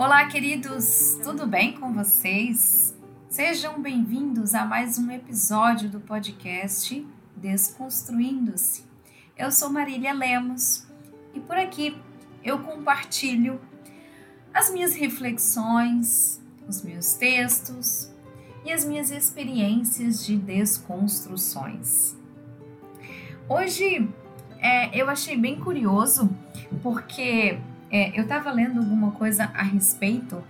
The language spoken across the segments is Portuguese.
Olá, queridos, tudo bem com vocês? Sejam bem-vindos a mais um episódio do podcast Desconstruindo-se. Eu sou Marília Lemos e por aqui eu compartilho as minhas reflexões, os meus textos e as minhas experiências de desconstruções. Hoje é, eu achei bem curioso porque é, eu estava lendo alguma coisa a respeito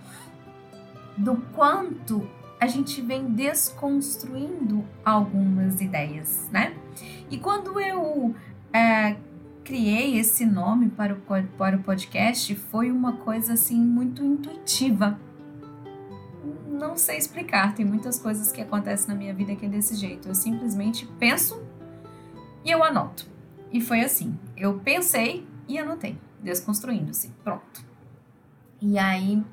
do quanto a gente vem desconstruindo algumas ideias, né? E quando eu é, criei esse nome para o, para o podcast, foi uma coisa assim muito intuitiva. Não sei explicar, tem muitas coisas que acontecem na minha vida que é desse jeito. Eu simplesmente penso e eu anoto. E foi assim: eu pensei e anotei desconstruindo-se. Pronto. E aí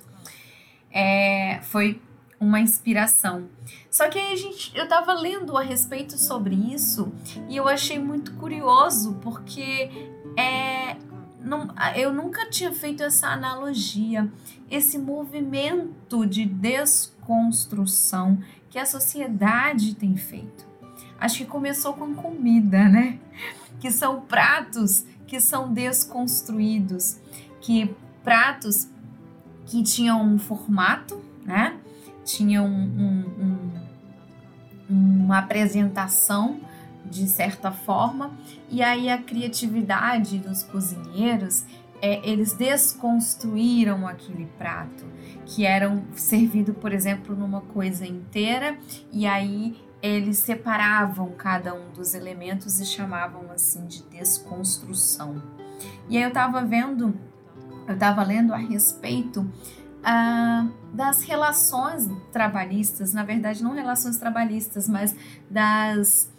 é, foi uma inspiração. Só que aí a gente, eu tava lendo a respeito sobre isso e eu achei muito curioso porque é, não, eu nunca tinha feito essa analogia, esse movimento de desconstrução que a sociedade tem feito. Acho que começou com comida, né? Que são pratos que são desconstruídos, que pratos que tinham um formato, né? Tinham um, um, uma apresentação de certa forma, e aí a criatividade dos cozinheiros é, eles desconstruíram aquele prato que eram servido, por exemplo, numa coisa inteira e aí eles separavam cada um dos elementos e chamavam assim de desconstrução. E aí eu estava vendo, eu estava lendo a respeito ah, das relações trabalhistas, na verdade não relações trabalhistas, mas das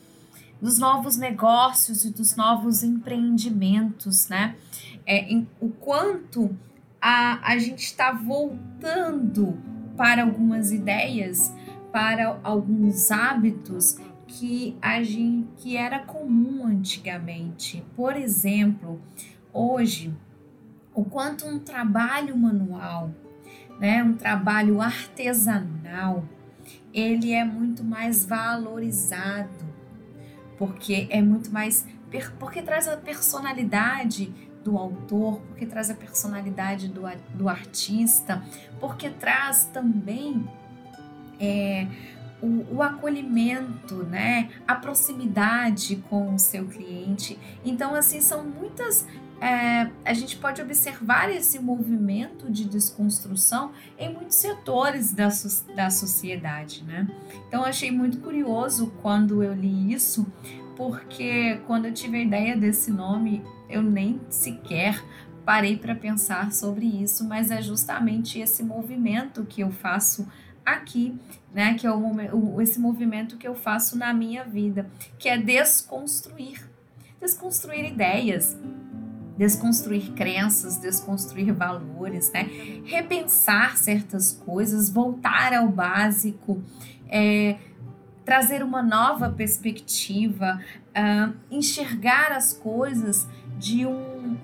dos novos negócios e dos novos empreendimentos, né? É, em, o quanto a, a gente está voltando para algumas ideias para alguns hábitos que a gente, que era comum antigamente. Por exemplo, hoje, o quanto um trabalho manual, né, um trabalho artesanal, ele é muito mais valorizado, porque é muito mais porque traz a personalidade do autor, porque traz a personalidade do, do artista, porque traz também é, o, o, acolhimento, né? A proximidade com o seu cliente. Então, assim, são muitas. É, a gente pode observar esse movimento de desconstrução em muitos setores da, da sociedade, né? Então, achei muito curioso quando eu li isso, porque quando eu tive a ideia desse nome, eu nem sequer parei para pensar sobre isso, mas é justamente esse movimento que eu faço aqui, né? Que é o, esse movimento que eu faço na minha vida, que é desconstruir, desconstruir ideias, desconstruir crenças, desconstruir valores, né? Repensar certas coisas, voltar ao básico, é, trazer uma nova perspectiva, uh, enxergar as coisas de um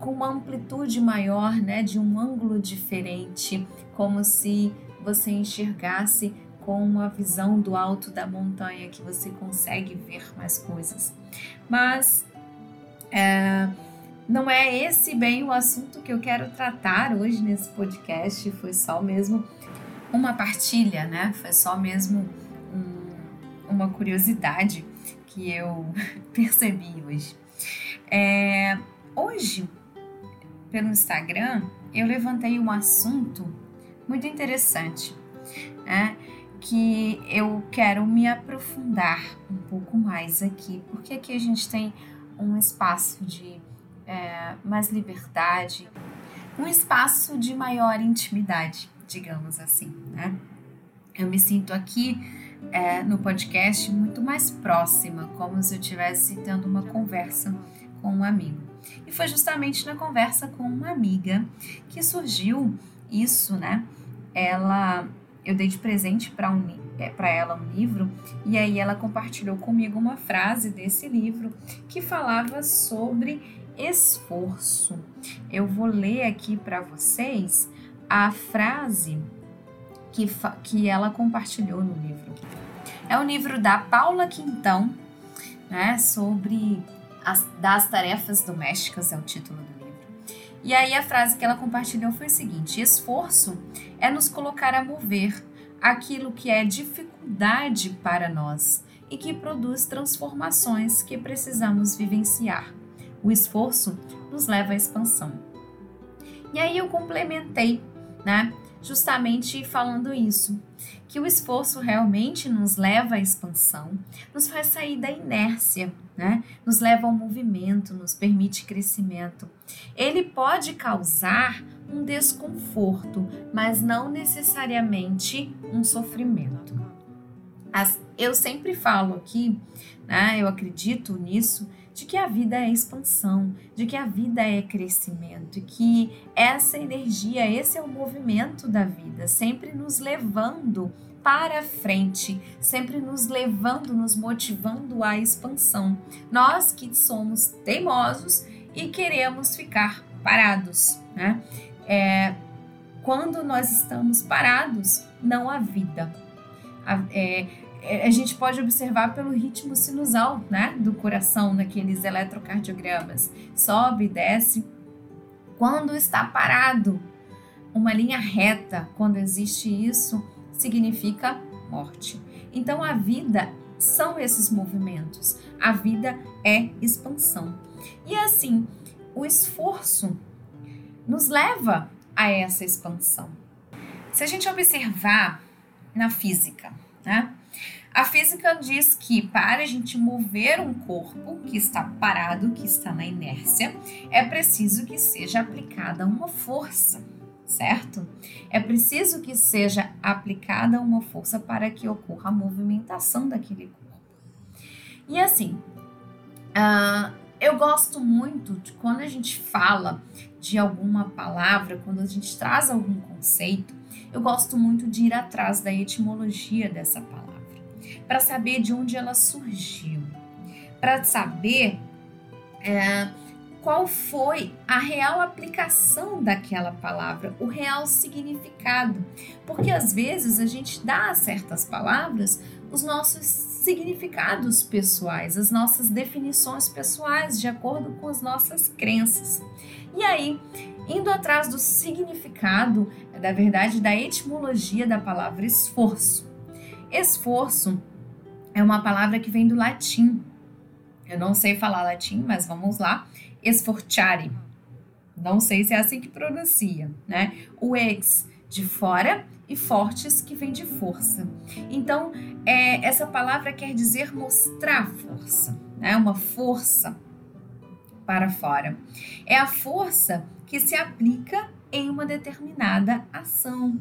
com uma amplitude maior, né, de um ângulo diferente, como se você enxergasse com uma visão do alto da montanha que você consegue ver mais coisas. Mas é, não é esse bem o assunto que eu quero tratar hoje nesse podcast. Foi só mesmo uma partilha, né? Foi só mesmo um, uma curiosidade que eu percebi hoje. É, hoje, pelo Instagram, eu levantei um assunto muito interessante, né? que eu quero me aprofundar um pouco mais aqui, porque aqui a gente tem um espaço de é, mais liberdade, um espaço de maior intimidade, digamos assim, né? Eu me sinto aqui é, no podcast muito mais próxima, como se eu estivesse tendo uma conversa com um amigo. E foi justamente na conversa com uma amiga que surgiu isso, né? ela eu dei de presente para um, é, ela um livro e aí ela compartilhou comigo uma frase desse livro que falava sobre esforço. Eu vou ler aqui para vocês a frase que, que ela compartilhou no livro. É o livro da Paula Quintão, né, sobre as, das tarefas domésticas, é o título do. E aí a frase que ela compartilhou foi o seguinte: esforço é nos colocar a mover aquilo que é dificuldade para nós e que produz transformações que precisamos vivenciar. O esforço nos leva à expansão. E aí eu complementei, né? Justamente falando isso, que o esforço realmente nos leva à expansão, nos faz sair da inércia, né? Nos leva ao movimento, nos permite crescimento. Ele pode causar um desconforto, mas não necessariamente um sofrimento. As, eu sempre falo aqui, né, eu acredito nisso, de que a vida é expansão, de que a vida é crescimento, que essa energia, esse é o movimento da vida, sempre nos levando para frente, sempre nos levando, nos motivando à expansão. Nós que somos teimosos e queremos ficar parados, né? É, quando nós estamos parados, não há vida. A, é, é, a gente pode observar pelo ritmo sinusal né, do coração naqueles eletrocardiogramas. Sobe, desce. Quando está parado, uma linha reta, quando existe isso, significa morte. Então a vida são esses movimentos. A vida é expansão. E assim, o esforço nos leva a essa expansão. Se a gente observar na física, né? A física diz que para a gente mover um corpo que está parado, que está na inércia, é preciso que seja aplicada uma força, certo? É preciso que seja aplicada uma força para que ocorra a movimentação daquele corpo. E assim, uh, eu gosto muito de quando a gente fala de alguma palavra, quando a gente traz algum conceito, eu gosto muito de ir atrás da etimologia dessa palavra, para saber de onde ela surgiu, para saber é, qual foi a real aplicação daquela palavra, o real significado. Porque às vezes a gente dá a certas palavras os nossos significados pessoais, as nossas definições pessoais, de acordo com as nossas crenças. E aí, indo atrás do significado, da verdade, da etimologia da palavra esforço. Esforço é uma palavra que vem do latim. Eu não sei falar latim, mas vamos lá. Esforciare. Não sei se é assim que pronuncia, né? O ex de fora e fortes que vem de força. Então, é, essa palavra quer dizer mostrar força, né? uma força para fora. É a força que se aplica em uma determinada ação.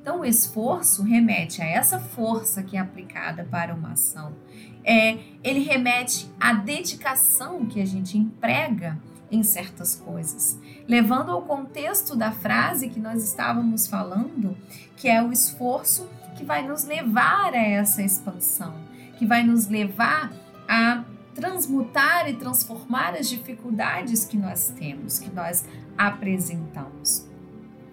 Então, o esforço remete a essa força que é aplicada para uma ação. É, ele remete à dedicação que a gente emprega em certas coisas, levando ao contexto da frase que nós estávamos falando, que é o esforço que vai nos levar a essa expansão, que vai nos levar a transmutar e transformar as dificuldades que nós temos, que nós apresentamos.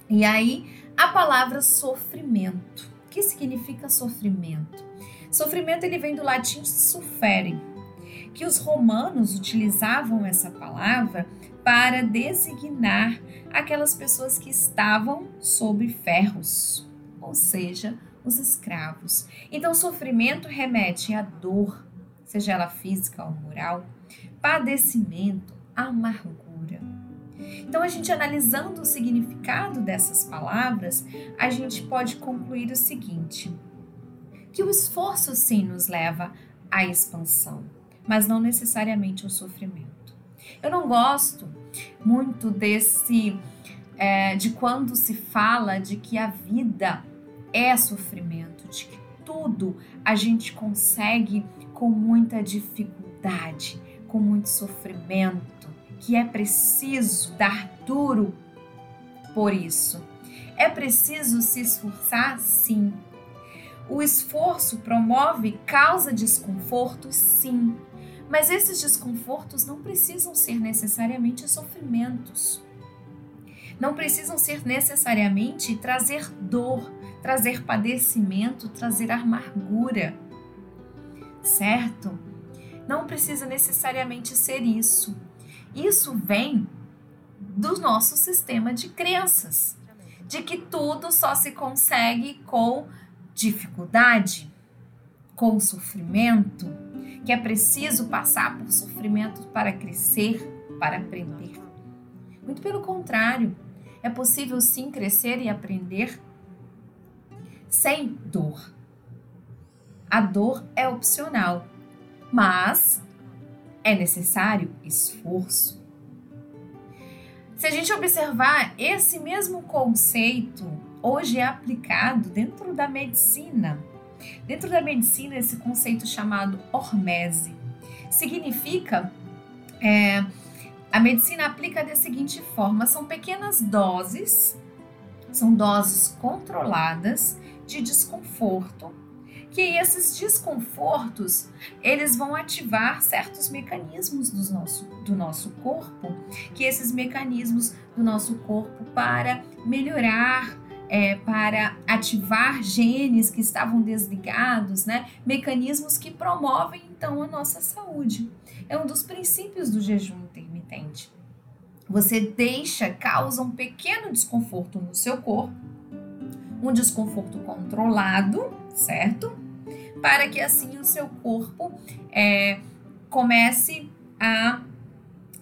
E aí, a palavra sofrimento. O que significa sofrimento? Sofrimento ele vem do latim sufere, que os romanos utilizavam essa palavra para designar aquelas pessoas que estavam sob ferros, ou seja, os escravos. Então, sofrimento remete à dor, seja ela física ou moral, padecimento, amargura. Então, a gente analisando o significado dessas palavras, a gente pode concluir o seguinte: que o esforço sim nos leva à expansão mas não necessariamente o sofrimento. Eu não gosto muito desse é, de quando se fala de que a vida é sofrimento, de que tudo a gente consegue com muita dificuldade, com muito sofrimento, que é preciso dar duro por isso. É preciso se esforçar, sim. O esforço promove causa desconforto, sim. Mas esses desconfortos não precisam ser necessariamente sofrimentos. não precisam ser necessariamente trazer dor, trazer padecimento, trazer amargura, certo? Não precisa necessariamente ser isso. Isso vem do nosso sistema de crenças, de que tudo só se consegue com dificuldade, com sofrimento, que é preciso passar por sofrimento para crescer, para aprender. Muito pelo contrário, é possível sim crescer e aprender sem dor. A dor é opcional, mas é necessário esforço. Se a gente observar esse mesmo conceito, hoje é aplicado dentro da medicina. Dentro da medicina, esse conceito chamado hormese significa é, a medicina aplica da seguinte forma: são pequenas doses, são doses controladas de desconforto, que esses desconfortos eles vão ativar certos mecanismos do nosso, do nosso corpo, que esses mecanismos do nosso corpo para melhorar é, para ativar genes que estavam desligados, né? Mecanismos que promovem então a nossa saúde. É um dos princípios do jejum intermitente. Você deixa, causa um pequeno desconforto no seu corpo, um desconforto controlado, certo? Para que assim o seu corpo é, comece a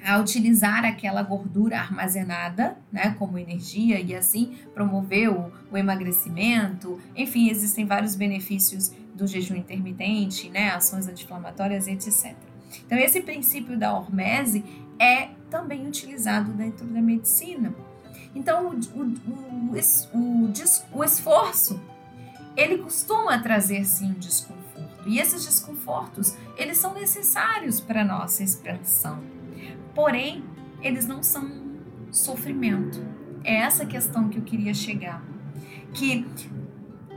a utilizar aquela gordura armazenada, né, como energia e assim promover o, o, emagrecimento. Enfim, existem vários benefícios do jejum intermitente, né, ações anti-inflamatórias, etc. Então, esse princípio da hormese é também utilizado dentro da medicina. Então, o, o, o, o esforço, ele costuma trazer sim desconforto. E esses desconfortos, eles são necessários para nossa expansão Porém, eles não são sofrimento. É essa questão que eu queria chegar. Que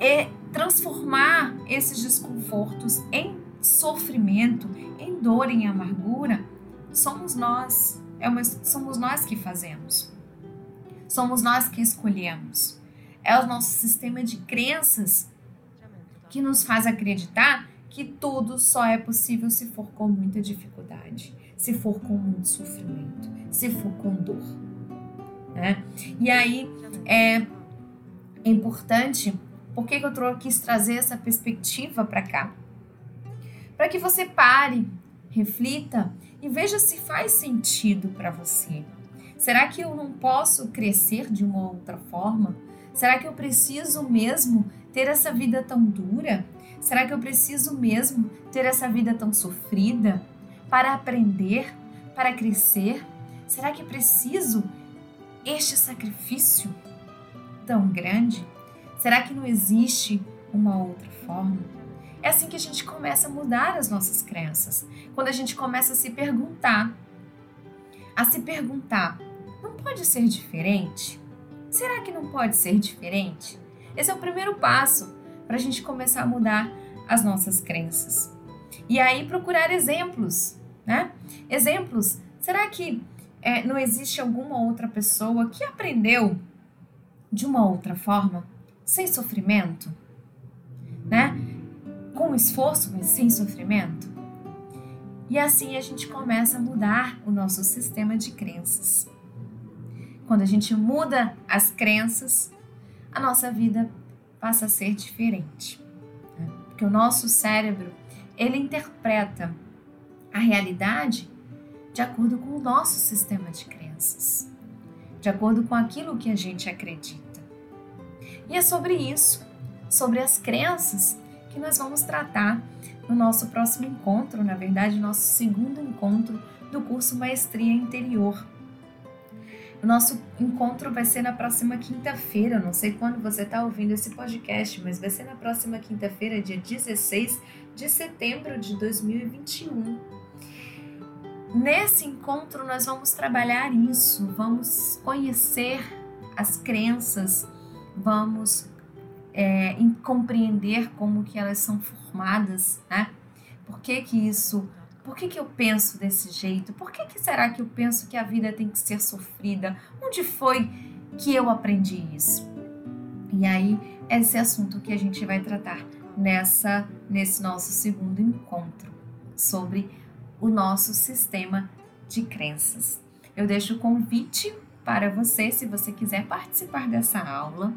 é transformar esses desconfortos em sofrimento, em dor, em amargura, somos nós. É uma, somos nós que fazemos. Somos nós que escolhemos. É o nosso sistema de crenças que nos faz acreditar que tudo só é possível se for com muita dificuldade se for com muito sofrimento, se for com dor. Né? E aí é, importante, por que, que eu quis trazer essa perspectiva para cá? Para que você pare, reflita e veja se faz sentido para você. Será que eu não posso crescer de uma outra forma? Será que eu preciso mesmo ter essa vida tão dura? Será que eu preciso mesmo ter essa vida tão sofrida? para aprender, para crescer? Será que preciso este sacrifício tão grande? Será que não existe uma outra forma? É assim que a gente começa a mudar as nossas crenças. Quando a gente começa a se perguntar, a se perguntar, não pode ser diferente? Será que não pode ser diferente? Esse é o primeiro passo para a gente começar a mudar as nossas crenças. E aí procurar exemplos né? Exemplos. Será que é, não existe alguma outra pessoa que aprendeu de uma outra forma, sem sofrimento, né? Com esforço, mas sem sofrimento? E assim a gente começa a mudar o nosso sistema de crenças. Quando a gente muda as crenças, a nossa vida passa a ser diferente. Né? Porque o nosso cérebro, ele interpreta a realidade de acordo com o nosso sistema de crenças, de acordo com aquilo que a gente acredita. E é sobre isso, sobre as crenças, que nós vamos tratar no nosso próximo encontro, na verdade, nosso segundo encontro do curso Maestria Interior. O nosso encontro vai ser na próxima quinta-feira. Não sei quando você está ouvindo esse podcast, mas vai ser na próxima quinta-feira, dia 16 de setembro de 2021. Nesse encontro, nós vamos trabalhar isso, vamos conhecer as crenças, vamos é, compreender como que elas são formadas, né? Por que que isso, por que que eu penso desse jeito? Por que que será que eu penso que a vida tem que ser sofrida? Onde foi que eu aprendi isso? E aí, esse assunto que a gente vai tratar nessa nesse nosso segundo encontro sobre o nosso sistema de crenças. Eu deixo o convite para você, se você quiser participar dessa aula.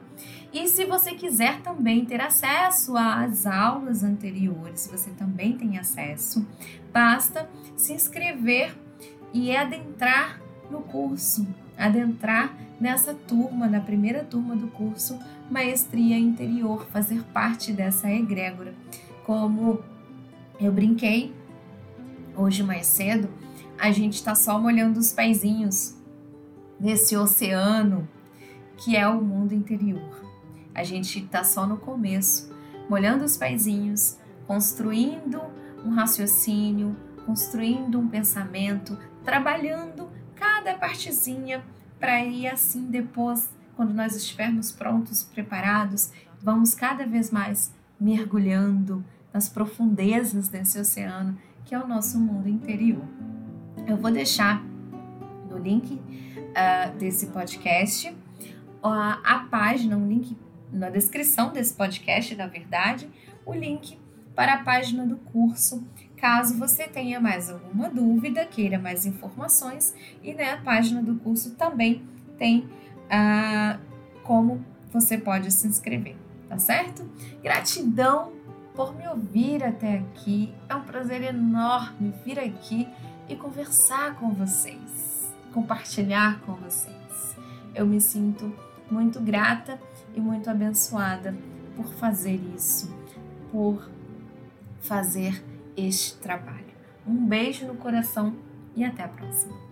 E se você quiser também ter acesso às aulas anteriores, você também tem acesso, basta se inscrever e adentrar no curso, adentrar nessa turma, na primeira turma do curso Maestria Interior, fazer parte dessa egrégora. Como eu brinquei hoje mais cedo, a gente está só molhando os pezinhos nesse oceano que é o mundo interior. A gente está só no começo, molhando os pezinhos, construindo um raciocínio, construindo um pensamento, trabalhando cada partezinha para ir assim depois, quando nós estivermos prontos, preparados, vamos cada vez mais mergulhando nas profundezas desse oceano que é o nosso mundo interior. Eu vou deixar no link uh, desse podcast uh, a página, um link na descrição desse podcast, na verdade, o link para a página do curso, caso você tenha mais alguma dúvida, queira mais informações, e na né, página do curso também tem uh, como você pode se inscrever, tá certo? Gratidão por me ouvir até aqui. É um prazer enorme vir aqui e conversar com vocês, compartilhar com vocês. Eu me sinto muito grata e muito abençoada por fazer isso, por fazer este trabalho. Um beijo no coração e até a próxima.